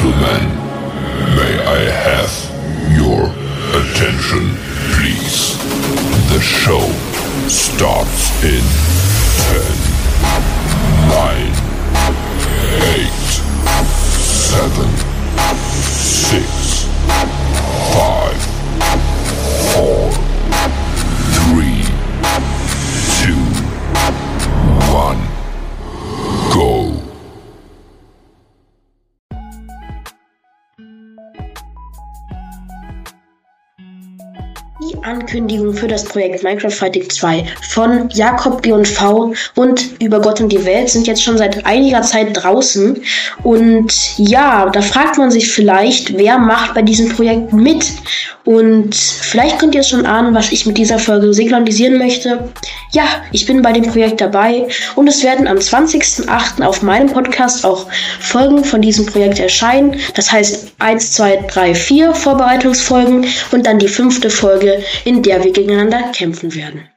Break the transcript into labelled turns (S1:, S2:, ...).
S1: gentlemen, may I have your attention, please? The show starts in 10,
S2: Die Ankündigung für das Projekt Minecraft Fighting 2 von Jakob B&V und über Gott und die Welt sind jetzt schon seit einiger Zeit draußen. Und ja, da fragt man sich vielleicht, wer macht bei diesem Projekt mit? Und vielleicht könnt ihr es schon ahnen, was ich mit dieser Folge signalisieren möchte. Ja, ich bin bei dem Projekt dabei und es werden am 20.08. auf meinem Podcast auch Folgen von diesem Projekt erscheinen. Das heißt 1, 2, 3, 4 Vorbereitungsfolgen und dann die fünfte Folge, in der wir gegeneinander kämpfen werden.